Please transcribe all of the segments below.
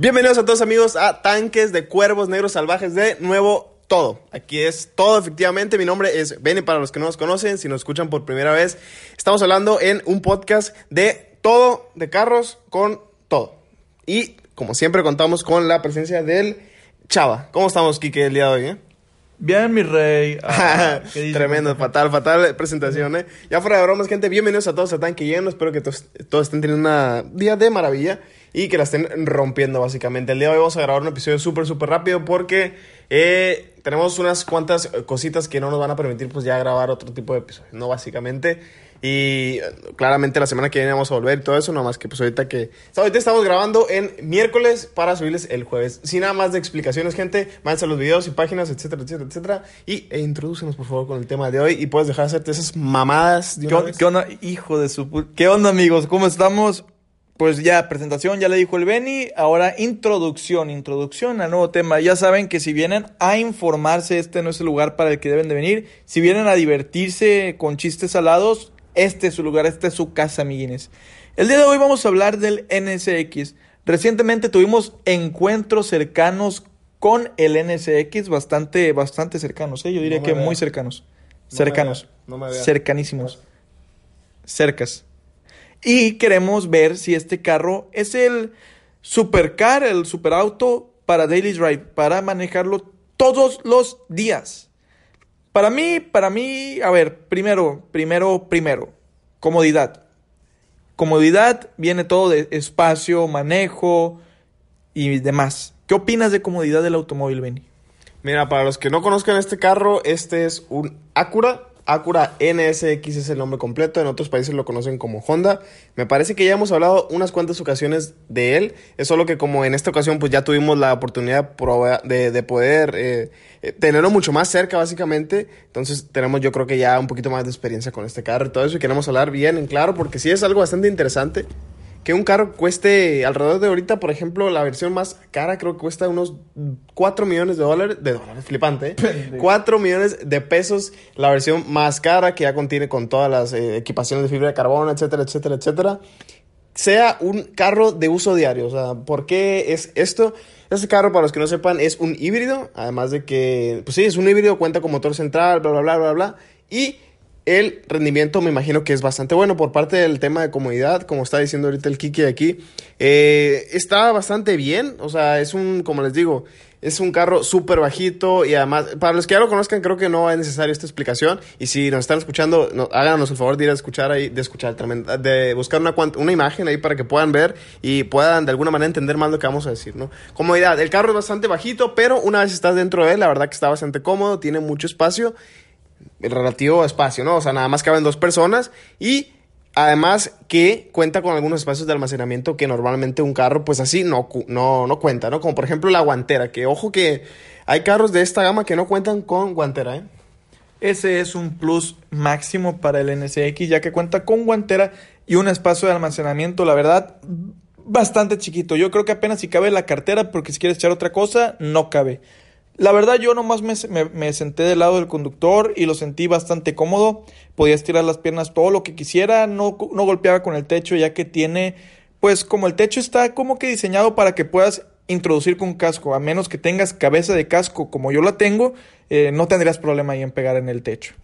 Bienvenidos a todos amigos a Tanques de Cuervos Negros Salvajes de nuevo todo. Aquí es todo efectivamente. Mi nombre es Benny para los que no nos conocen, si nos escuchan por primera vez. Estamos hablando en un podcast de todo, de carros con todo. Y como siempre contamos con la presencia del Chava. ¿Cómo estamos, Kike, el día de hoy? Eh? Bien, mi rey. Ah, Tremendo, fatal, fatal presentación, ¿eh? Ya fuera de bromas, gente, bienvenidos a todos a Tanque Lleno. Espero que todos, todos estén teniendo un día de maravilla y que la estén rompiendo básicamente. El día de hoy vamos a grabar un episodio súper, súper rápido porque eh, tenemos unas cuantas cositas que no nos van a permitir pues ya grabar otro tipo de episodios, ¿no? Básicamente. Y claramente la semana que viene vamos a volver y todo eso, más que pues ahorita que... Ahorita estamos grabando en miércoles para subirles el jueves. Sin nada más de explicaciones, gente, mándense los videos y páginas, etcétera, etcétera, etcétera. Y e introdúcenos por favor con el tema de hoy y puedes dejar de hacerte esas mamadas. De ¿Qué, ¿Qué onda? Hijo de su... ¿Qué onda amigos? ¿Cómo estamos? Pues ya, presentación, ya le dijo el Beni. Ahora introducción, introducción al nuevo tema. Ya saben que si vienen a informarse, este no es el lugar para el que deben de venir. Si vienen a divertirse con chistes salados, este es su lugar, esta es su casa, amiguines. El día de hoy vamos a hablar del NSX. Recientemente tuvimos encuentros cercanos con el NSX, bastante, bastante cercanos, ¿eh? yo diría que muy cercanos. cercanos. cercanísimos. Cercas. Y queremos ver si este carro es el supercar, el superauto para daily drive, para manejarlo todos los días. Para mí, para mí, a ver, primero, primero, primero, comodidad. Comodidad viene todo de espacio, manejo y demás. ¿Qué opinas de comodidad del automóvil, Benny? Mira, para los que no conozcan este carro, este es un Acura Acura NSX es el nombre completo, en otros países lo conocen como Honda. Me parece que ya hemos hablado unas cuantas ocasiones de él, es solo que como en esta ocasión pues ya tuvimos la oportunidad de, poder eh, eh, tenerlo mucho más cerca básicamente, entonces tenemos yo creo que ya un poquito más de experiencia con este carro y todo eso y queremos hablar bien en claro porque sí es algo bastante interesante que un carro cueste alrededor de ahorita, por ejemplo, la versión más cara creo que cuesta unos 4 millones de dólares, de dólares, flipante, ¿eh? 4 millones de pesos la versión más cara que ya contiene con todas las eh, equipaciones de fibra de carbono, etcétera, etcétera, etcétera. Sea un carro de uso diario, o sea, ¿por qué es esto? Este carro, para los que no sepan, es un híbrido, además de que, pues sí, es un híbrido, cuenta con motor central, bla, bla, bla, bla, bla, y el rendimiento me imagino que es bastante bueno por parte del tema de comodidad, como está diciendo ahorita el Kiki aquí. Eh, está bastante bien, o sea, es un, como les digo, es un carro súper bajito y además, para los que ya lo conozcan, creo que no es necesaria esta explicación. Y si nos están escuchando, háganos el favor de ir a escuchar ahí, de escuchar, de buscar una, una imagen ahí para que puedan ver y puedan de alguna manera entender más lo que vamos a decir, ¿no? Comodidad, el carro es bastante bajito, pero una vez estás dentro de él, la verdad que está bastante cómodo, tiene mucho espacio relativo espacio, ¿no? O sea, nada más caben dos personas y además que cuenta con algunos espacios de almacenamiento que normalmente un carro pues así no, no, no cuenta, ¿no? Como por ejemplo la guantera, que ojo que hay carros de esta gama que no cuentan con guantera, ¿eh? Ese es un plus máximo para el NSX ya que cuenta con guantera y un espacio de almacenamiento, la verdad, bastante chiquito. Yo creo que apenas si cabe la cartera porque si quieres echar otra cosa, no cabe. La verdad yo nomás me, senté del lado del conductor y lo sentí bastante cómodo. Podía estirar las piernas todo lo que quisiera, no, no golpeaba con el techo ya que tiene, pues como el techo está como que diseñado para que puedas introducir con casco, a menos que tengas cabeza de casco como yo la tengo, eh, no tendrías problema ahí en pegar en el techo.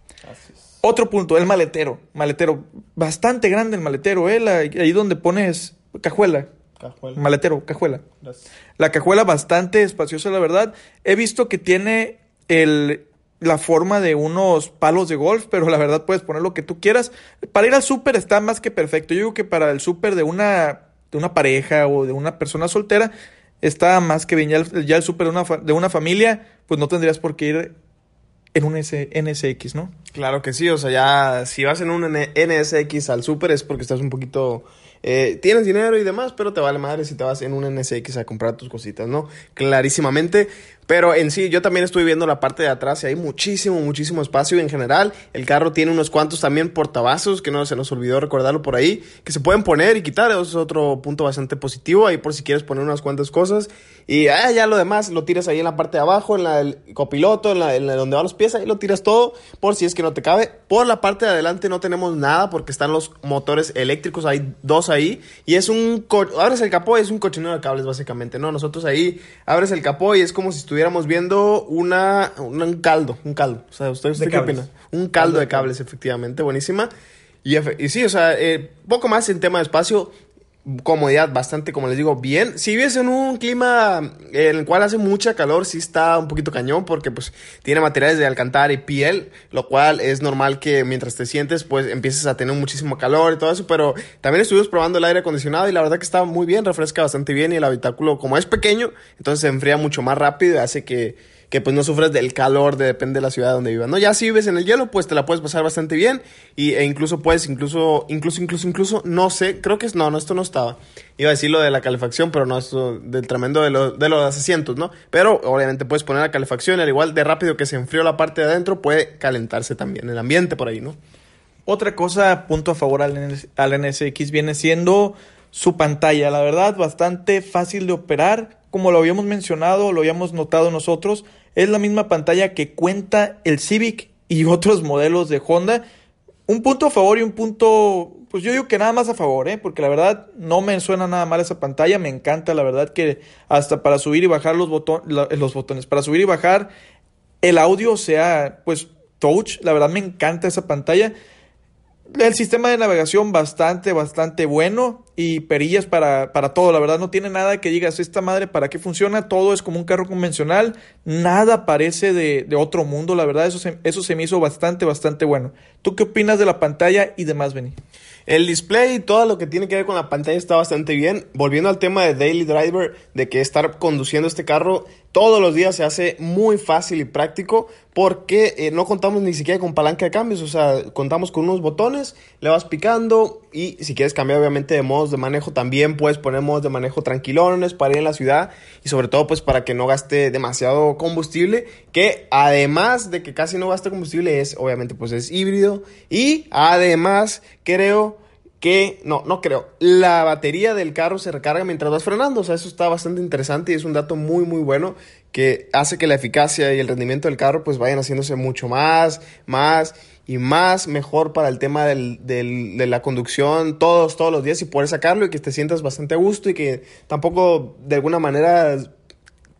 Otro punto, el maletero. Maletero, bastante grande el maletero, ¿eh? ahí donde pones cajuela. Cajuela. Maletero, cajuela. La cajuela bastante espaciosa, la verdad. He visto que tiene el, la forma de unos palos de golf, pero la verdad puedes poner lo que tú quieras. Para ir al súper está más que perfecto. Yo digo que para el súper de una, de una pareja o de una persona soltera está más que bien. Ya el, súper de una, de una familia, pues no tendrías por qué ir en un NSX, ¿no? Claro que sí, o sea, ya si vas en un NSX al súper es porque estás un poquito eh, tienes dinero y demás, pero te vale madre si te vas en un NSX a comprar tus cositas, ¿no? Clarísimamente. Pero en sí, yo también estuve viendo la parte de atrás y hay muchísimo, muchísimo espacio en general. El carro tiene unos cuantos también portavasos, que no se nos olvidó recordarlo por ahí, que se pueden poner y quitar. Eso es otro punto bastante positivo ahí por si quieres poner unas cuantas cosas. Y ah, ya lo demás lo tiras ahí en la parte de abajo, en la del copiloto, en la, en donde van los pies, ahí lo tiras todo por si es que no te cabe. Por la parte de adelante no tenemos nada porque están los motores eléctricos, hay dos ahí. Y es un... Abres el capó y es un cochinero de cables básicamente, ¿no? Nosotros ahí abres el capó y es como si estuviéramos viendo una, un caldo, un caldo. O sea, ¿usted, usted qué opina? Un caldo, de cables, efectivamente, buenísima. Y, y sí, o sea, eh, poco más en tema de espacio comodidad bastante, como les digo, bien. Si vives en un clima en el cual hace mucha calor, sí está un poquito cañón porque pues tiene materiales de alcantara y piel, lo cual es normal que mientras te sientes pues empieces a tener muchísimo calor y todo eso, pero también estuvimos probando el aire acondicionado y la verdad que está muy bien, refresca bastante bien y el habitáculo como es pequeño, entonces se enfría mucho más rápido y hace que que pues no sufres del calor, de, depende de la ciudad donde vivas, ¿no? Ya si vives en el hielo, pues te la puedes pasar bastante bien y, e incluso puedes, incluso, incluso, incluso, incluso, no sé, creo que es, no, no, esto no estaba. Iba a decir lo de la calefacción, pero no, esto del tremendo de, lo, de los asientos, ¿no? Pero obviamente puedes poner la calefacción, al igual de rápido que se enfrió la parte de adentro, puede calentarse también el ambiente por ahí, ¿no? Otra cosa, punto a favor al, al NSX viene siendo su pantalla, la verdad, bastante fácil de operar como lo habíamos mencionado, lo habíamos notado nosotros, es la misma pantalla que cuenta el Civic y otros modelos de Honda. Un punto a favor y un punto, pues yo digo que nada más a favor, ¿eh? porque la verdad no me suena nada mal esa pantalla, me encanta la verdad que hasta para subir y bajar los, los botones, para subir y bajar el audio sea pues touch, la verdad me encanta esa pantalla. El sistema de navegación bastante, bastante bueno y perillas para, para, todo. La verdad no tiene nada que digas, esta madre para qué funciona. Todo es como un carro convencional. Nada parece de, de otro mundo. La verdad eso se, eso se me hizo bastante, bastante bueno. ¿Tú qué opinas de la pantalla y demás, Benny? El display y todo lo que tiene que ver con la pantalla está bastante bien. Volviendo al tema de Daily Driver, de que estar conduciendo este carro todos los días se hace muy fácil y práctico porque eh, no contamos ni siquiera con palanca de cambios. O sea, contamos con unos botones, le vas picando y si quieres cambiar obviamente de modos de manejo también puedes poner modos de manejo tranquilones para ir en la ciudad y sobre todo pues para que no gaste demasiado combustible que además de que casi no gaste combustible es obviamente pues es híbrido. Y además creo que, no, no creo, la batería del carro se recarga mientras vas frenando, o sea, eso está bastante interesante y es un dato muy, muy bueno que hace que la eficacia y el rendimiento del carro pues vayan haciéndose mucho más, más y más mejor para el tema del, del, de la conducción todos, todos los días y poder sacarlo y que te sientas bastante a gusto y que tampoco de alguna manera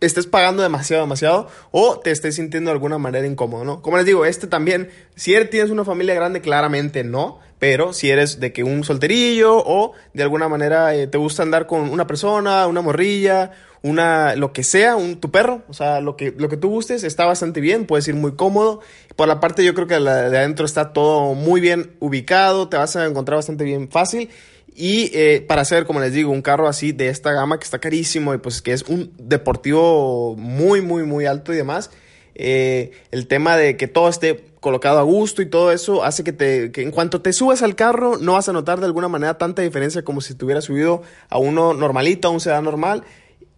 estés pagando demasiado, demasiado o te estés sintiendo de alguna manera incómodo, ¿no? Como les digo, este también, si eres, tienes una familia grande, claramente no, pero si eres de que un solterillo o de alguna manera eh, te gusta andar con una persona, una morrilla, una, lo que sea, un, tu perro, o sea, lo que, lo que tú gustes está bastante bien, puedes ir muy cómodo. Por la parte yo creo que de adentro está todo muy bien ubicado, te vas a encontrar bastante bien fácil. Y eh, para hacer, como les digo, un carro así de esta gama que está carísimo y pues que es un deportivo muy, muy, muy alto y demás, eh, el tema de que todo esté colocado a gusto y todo eso hace que, te, que en cuanto te subes al carro no vas a notar de alguna manera tanta diferencia como si te subido a uno normalito, a un sedán normal.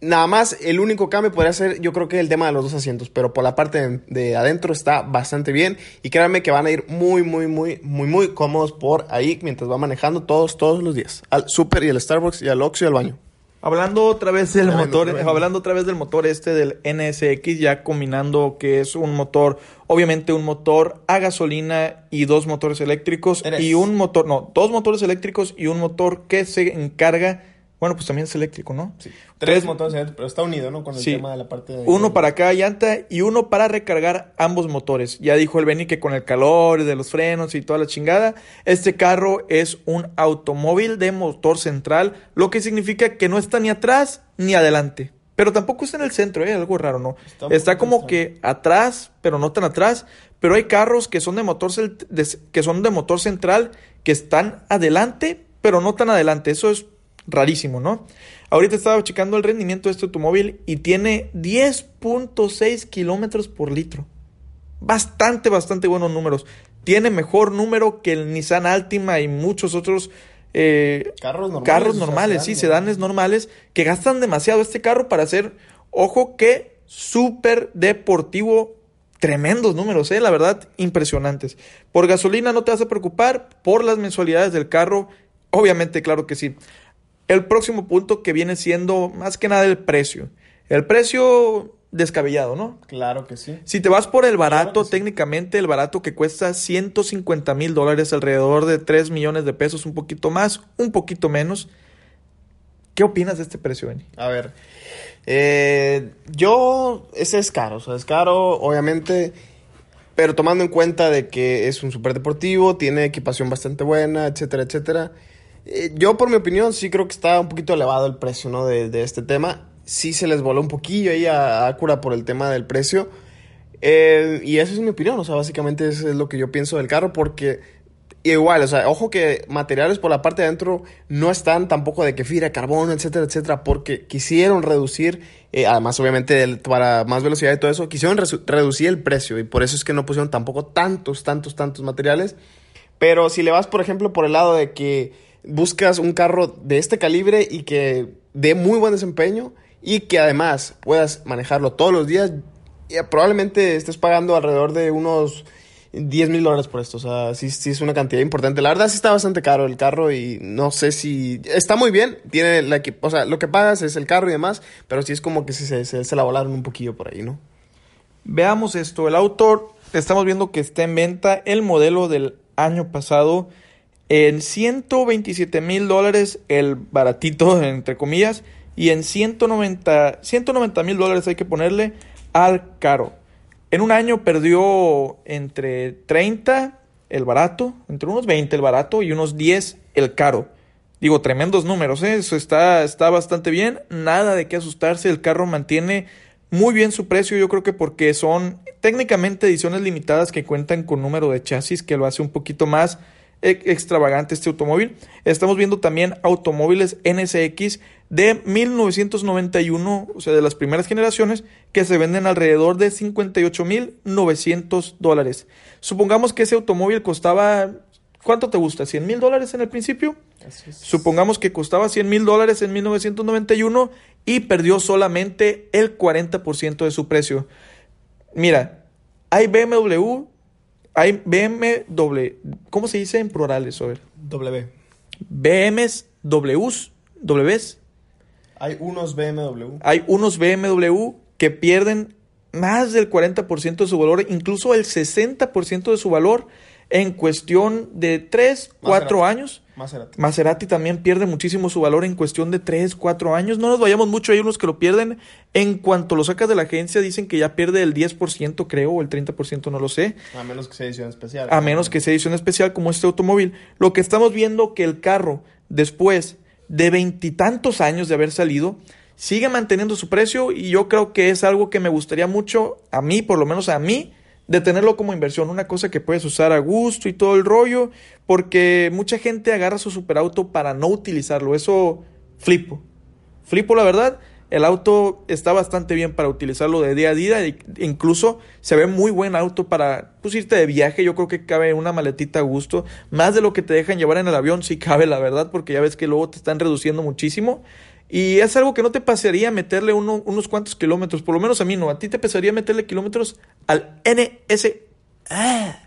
Nada más, el único cambio podría ser, yo creo que el tema de los dos asientos, pero por la parte de, adentro está bastante bien y créanme que van a ir muy, muy, muy, muy, muy cómodos por ahí mientras va manejando todos, todos los días. Al super y al Starbucks y al Oxxo y al baño. Hablando otra vez del motor, hablando otra vez del motor este del NSX, ya combinando que es un motor, obviamente un motor a gasolina y dos motores eléctricos y un motor, no, dos motores eléctricos y un motor que se encarga bueno, pues también es eléctrico, ¿no? Sí. Tres, motores pero está unido, ¿no? Con el tema de la parte de... Uno para cada llanta y uno para recargar ambos motores. Ya dijo el Benny que con el calor de los frenos y toda la chingada, este carro es un automóvil de motor central, lo que significa que no está ni atrás ni adelante. Pero tampoco está en el centro, ¿eh? Algo raro, ¿no? Está, como que atrás, pero no tan atrás. Pero hay carros que son de motor, que son de motor central, que están adelante, pero no tan adelante. Eso es rarísimo, ¿no? Ahorita estaba checando el rendimiento de este automóvil y tiene 10.6 kilómetros por litro. Bastante, bastante buenos números. Tiene mejor número que el Nissan Altima y muchos otros eh, carros normales, carros normales sí, sedanes normales que gastan demasiado este carro para hacer, ojo que súper deportivo. Tremendos números, ¿eh? la verdad, impresionantes. Por gasolina no te vas a preocupar, por las mensualidades del carro, obviamente, claro que sí. El próximo punto que viene siendo más que nada el precio. El precio descabellado, ¿no? Claro que sí. Si te vas por el barato, técnicamente el barato que cuesta 150 mil dólares, alrededor de 3 millones de pesos, un poquito más, un poquito menos. ¿Qué opinas de este precio, Benny? A ver, eh, yo, ese es caro, o sea, es caro, obviamente, pero tomando en cuenta de que es un deportivo, tiene equipación bastante buena, etcétera, etcétera. Eh, yo, por mi opinión, sí creo que está un poquito elevado el precio, ¿no? De, de este tema. Sí se les voló un poquillo ahí a Acura por el tema del precio. Eh, y esa es mi opinión, o sea, básicamente eso es lo que yo pienso del carro, porque igual, o sea, ojo que materiales por la parte de adentro no están tampoco de que fibra, carbón, etcétera, etcétera, porque quisieron reducir, eh, además obviamente para más velocidad y todo eso, quisieron reducir el precio y por eso es que no pusieron tampoco tantos, tantos, tantos materiales. Pero si le vas, por ejemplo, por el lado de que buscas un carro de este calibre y que dé muy buen desempeño y que además puedas manejarlo todos los días, probablemente estés pagando alrededor de unos 10 mil dólares por esto. O sea, sí, sí es una cantidad importante. La verdad sí está bastante caro el carro y no sé si... Está muy bien. Tiene la O sea, lo que pagas es el carro y demás, pero sí es como que se, se, se la volaron un poquillo por ahí, ¿no? Veamos esto. El autor, estamos viendo que está en venta el modelo del año pasado en 127 mil dólares el baratito, entre comillas, y en 190 mil dólares hay que ponerle al caro. En un año perdió entre 30 el barato, entre unos 20 el barato y unos 10 el caro. Digo, tremendos números, ¿eh? eso está, está bastante bien, nada de qué asustarse, el carro mantiene muy bien su precio, yo creo que porque son técnicamente ediciones limitadas que cuentan con número de chasis que lo hace un poquito más extravagante este automóvil. Estamos viendo también automóviles NSX de 1991, o sea, de las primeras generaciones, que se venden alrededor de 58.900 dólares. Supongamos que ese automóvil costaba, ¿cuánto te gusta? ¿100 mil dólares en el principio? Supongamos que costaba 100 mil dólares en 1991 y perdió solamente el 40% de su precio. Mira, hay BMW, hay BMW, ¿cómo se dice en plurales? A ver. W. BMs, Ws, Ws. Hay unos BMW. Hay unos BMW que pierden más del 40% de su valor, incluso el 60% de su valor en cuestión de 3, 4 años. Maserati. Maserati también pierde muchísimo su valor en cuestión de 3, 4 años. No nos vayamos mucho, hay unos que lo pierden. En cuanto lo sacas de la agencia, dicen que ya pierde el 10%, creo, o el 30%, no lo sé. A menos que sea edición especial. A menos que sea edición especial como este automóvil. Lo que estamos viendo que el carro, después de veintitantos años de haber salido, sigue manteniendo su precio y yo creo que es algo que me gustaría mucho, a mí, por lo menos a mí, de tenerlo como inversión, una cosa que puedes usar a gusto y todo el rollo, porque mucha gente agarra su superauto para no utilizarlo, eso flipo, flipo la verdad, el auto está bastante bien para utilizarlo de día a día. Incluso se ve muy buen auto para pues, irte de viaje. Yo creo que cabe una maletita a gusto. Más de lo que te dejan llevar en el avión, sí cabe, la verdad, porque ya ves que luego te están reduciendo muchísimo. Y es algo que no te pasaría meterle unos cuantos kilómetros. Por lo menos a mí no. A ti te pesaría meterle kilómetros al NS. Ah.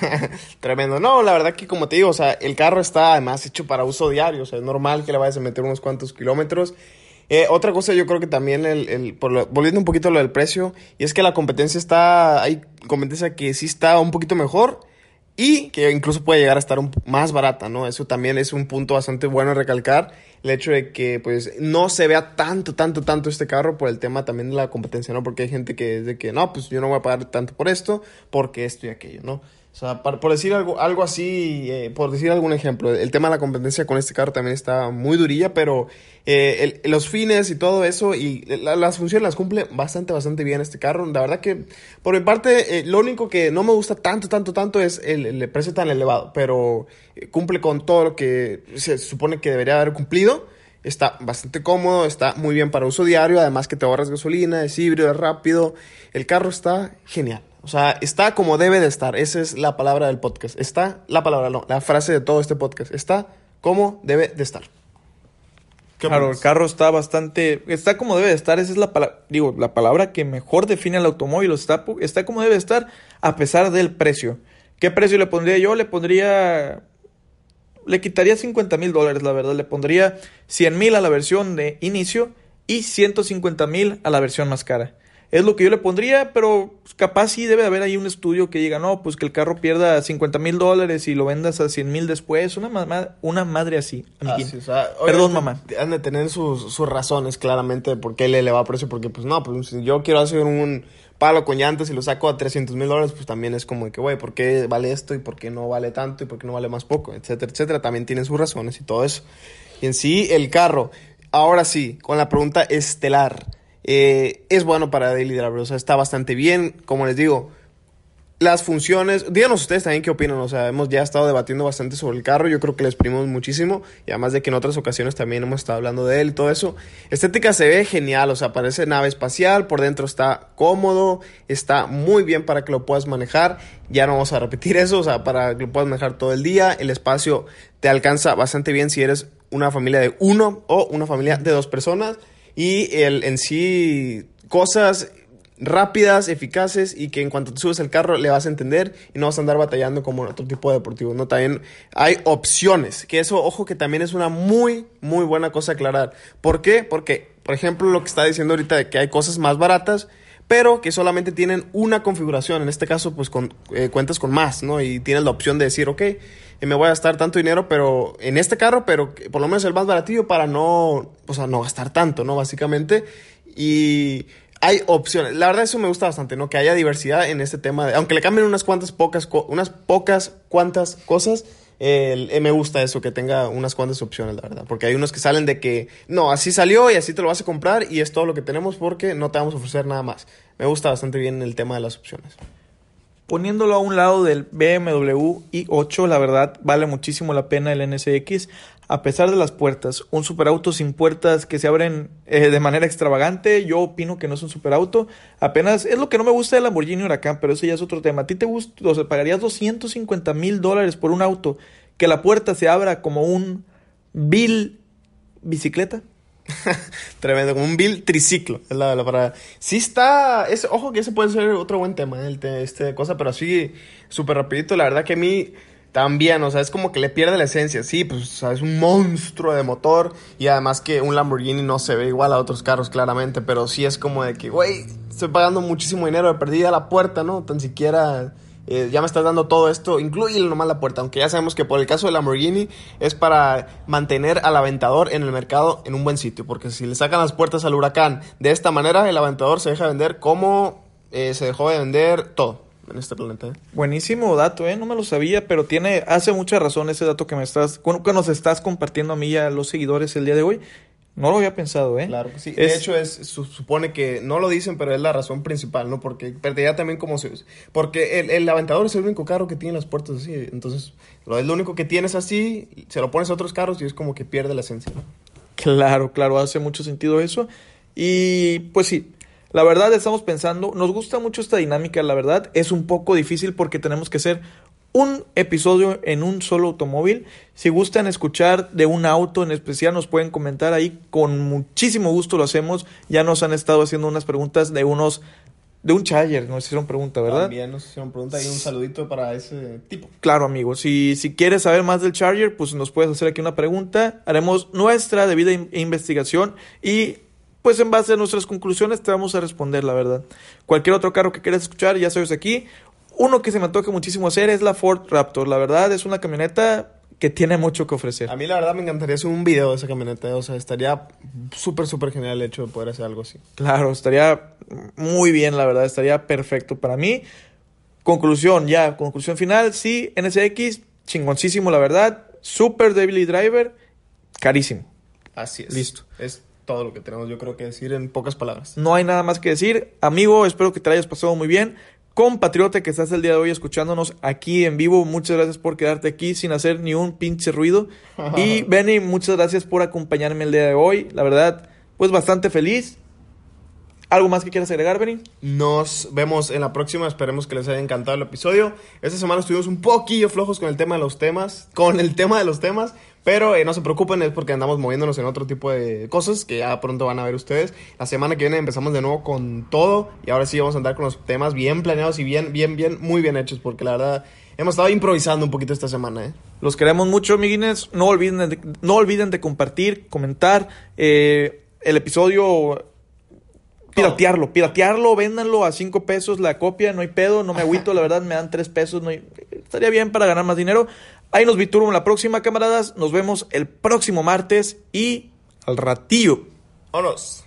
Tremendo. No, la verdad que como te digo, o sea, el carro está además hecho para uso diario. O sea, es normal que le vayas a meter unos cuantos kilómetros. Eh, otra cosa, yo creo que también, el, el volviendo un poquito a lo del precio, y es que la competencia está, hay competencia que sí está un poquito mejor y que incluso puede llegar a estar un, más barata, ¿no? Eso también es un punto bastante bueno recalcar, el hecho de que pues no se vea tanto, tanto, tanto este carro por el tema también de la competencia, ¿no? Porque hay gente que es de que, no, pues yo no voy a pagar tanto por esto, porque esto y aquello, ¿no? O sea, por decir algo, algo así, eh, por decir algún ejemplo, el tema de la competencia con este carro también está muy durilla, pero eh, los fines y todo eso y las funciones las cumple bastante, bastante bien este carro. La verdad que, por mi parte, eh, lo único que no me gusta tanto, tanto, tanto es el, el precio tan elevado, pero cumple con todo lo que se supone que debería haber cumplido. Está bastante cómodo, está muy bien para uso diario, además que te ahorras gasolina, es híbrido, es rápido. El carro está genial. O sea, está como debe de estar. Esa es la palabra del podcast. Está la palabra, no, la frase de todo este podcast. Está como debe de estar. Claro, el carro está bastante, está como debe de estar, esa es la palabra, digo, la palabra que mejor define al automóvil, está, está como debe de estar a pesar del precio. ¿Qué precio le pondría yo? Le pondría, le quitaría 50 mil dólares, la verdad, le pondría 100 mil a la versión de inicio y 150 mil a la versión más cara. Es lo que yo le pondría, pero capaz sí debe haber ahí un estudio que diga, no, pues que el carro pierda 50 mil dólares y lo vendas a 100 mil después. Una, una madre así. Perdón, mamá. Han de tener sus, sus razones claramente de por qué le eleva precio. Porque, pues no, pues si yo quiero hacer un palo con llantas y lo saco a 300 mil dólares, pues también es como que, güey, ¿por qué vale esto y por qué no vale tanto y por qué no vale más poco? Etcétera, etcétera. También tienen sus razones y todo eso. Y en sí, el carro. Ahora sí, con la pregunta estelar. Eh, es bueno para Daily Driver, o sea, está bastante bien. Como les digo, las funciones, díganos ustedes también qué opinan, o sea, hemos ya estado debatiendo bastante sobre el carro, yo creo que le exprimimos muchísimo, y además de que en otras ocasiones también hemos estado hablando de él y todo eso. Estética se ve genial, o sea, parece nave espacial, por dentro está cómodo, está muy bien para que lo puedas manejar, ya no vamos a repetir eso, o sea, para que lo puedas manejar todo el día, el espacio te alcanza bastante bien si eres una familia de uno o una familia de dos personas y el, en sí cosas rápidas, eficaces y que en cuanto te subes el carro le vas a entender y no vas a andar batallando como otro tipo de deportivo. ¿no? También hay opciones, que eso, ojo, que también es una muy, muy buena cosa aclarar. ¿Por qué? Porque, por ejemplo, lo que está diciendo ahorita de que hay cosas más baratas, pero que solamente tienen una configuración. En este caso, pues con, eh, cuentas con más, ¿no? Y tienes la opción de decir, ok, me voy a gastar tanto dinero pero en este carro, pero por lo menos el más baratillo para no, o sea, no gastar tanto, ¿no? Básicamente. Y hay opciones. La verdad eso me gusta bastante, ¿no? Que haya diversidad en este tema. De, aunque le cambien unas cuantas pocas, unas pocas cuantas cosas, eh, me gusta eso, que tenga unas cuantas opciones, la verdad. Porque hay unos que salen de que, no, así salió y así te lo vas a comprar y es todo lo que tenemos porque no te vamos a ofrecer nada más. Me gusta bastante bien el tema de las opciones. Poniéndolo a un lado del BMW i8, la verdad vale muchísimo la pena el NSX. A pesar de las puertas, un superauto sin puertas que se abren eh, de manera extravagante, yo opino que no es un superauto. Apenas es lo que no me gusta del Lamborghini Huracán, pero eso ya es otro tema. ¿A ti te gusta, o sea, pagarías 250 mil dólares por un auto que la puerta se abra como un Bill bicicleta? Tremendo, como un Bill triciclo. Es la, para... Sí está. Es, ojo que ese puede ser otro buen tema, el este cosa, pero así, súper rapidito. La verdad que a mí también, o sea, es como que le pierde la esencia. Sí, pues, es un monstruo de motor. Y además que un Lamborghini no se ve igual a otros carros, claramente. Pero sí es como de que, güey, estoy pagando muchísimo dinero de perdida la puerta, ¿no? Tan siquiera. Eh, ya me estás dando todo esto, incluye nomás la puerta, aunque ya sabemos que por el caso de Lamborghini es para mantener al aventador en el mercado en un buen sitio, porque si le sacan las puertas al huracán de esta manera, el aventador se deja vender como eh, se dejó de vender todo en este planeta. ¿eh? Buenísimo dato, ¿eh? No me lo sabía, pero tiene, hace mucha razón ese dato que me estás, que nos estás compartiendo a mí y a los seguidores el día de hoy. No lo había pensado, ¿eh? Claro sí. De hecho, es, supone que no lo dicen, pero es la razón principal, ¿no? Porque perdería también como se... Porque el, el Aventador es el único carro que tiene las puertas así. Entonces, lo es lo único que tienes así, se lo pones a otros carros y es como que pierde la esencia, ¿no? Claro, claro, hace mucho sentido eso. Y pues sí, la verdad estamos pensando, nos gusta mucho esta dinámica, la verdad es un poco difícil porque tenemos que hacer un episodio en un solo automóvil. Si gustan escuchar de un auto en especial, nos pueden comentar ahí. Con muchísimo gusto lo hacemos. Ya nos han estado haciendo unas preguntas de unos. De un Charger, nos hicieron pregunta, ¿verdad? También nos hicieron pregunta y un saludito para ese tipo. Claro, amigo. Si, si quieres saber más del Charger, pues nos puedes hacer aquí una pregunta. Haremos nuestra debida investigación y pues en base a nuestras conclusiones te vamos a responder, la verdad. Cualquier otro carro que quieras escuchar, ya sabes aquí. Uno que se me antoja muchísimo hacer es la Ford Raptor. La verdad es una camioneta que tiene mucho que ofrecer. A mí la verdad me encantaría hacer un video de esa camioneta. O sea, estaría súper, súper genial el hecho de poder hacer algo así. Claro, estaría muy bien, la verdad. Estaría perfecto para mí. Conclusión, ya, conclusión final. Sí, NSX, chingoncísimo, la verdad. Super Daily Driver, carísimo. Así es. Listo. Es todo lo que tenemos, yo creo que decir en pocas palabras. No hay nada más que decir. Amigo, espero que te hayas pasado muy bien. Compatriota que estás el día de hoy escuchándonos aquí en vivo, muchas gracias por quedarte aquí sin hacer ni un pinche ruido. y Benny, muchas gracias por acompañarme el día de hoy. La verdad, pues bastante feliz. ¿Algo más que quieras agregar, Benny? Nos vemos en la próxima. Esperemos que les haya encantado el episodio. Esta semana estuvimos un poquillo flojos con el tema de los temas. Con el tema de los temas. Pero eh, no se preocupen, es porque andamos moviéndonos en otro tipo de cosas que ya pronto van a ver ustedes. La semana que viene empezamos de nuevo con todo. Y ahora sí vamos a andar con los temas bien planeados y bien, bien, bien, muy bien hechos. Porque la verdad hemos estado improvisando un poquito esta semana. ¿eh? Los queremos mucho, amiguines. No olviden de, no olviden de compartir, comentar eh, el episodio Piratearlo, piratearlo, véndanlo a 5 pesos la copia, no hay pedo, no me agüito, la verdad me dan 3 pesos, no hay, estaría bien para ganar más dinero. Ahí nos en la próxima, camaradas. Nos vemos el próximo martes y al ratillo. Vámonos.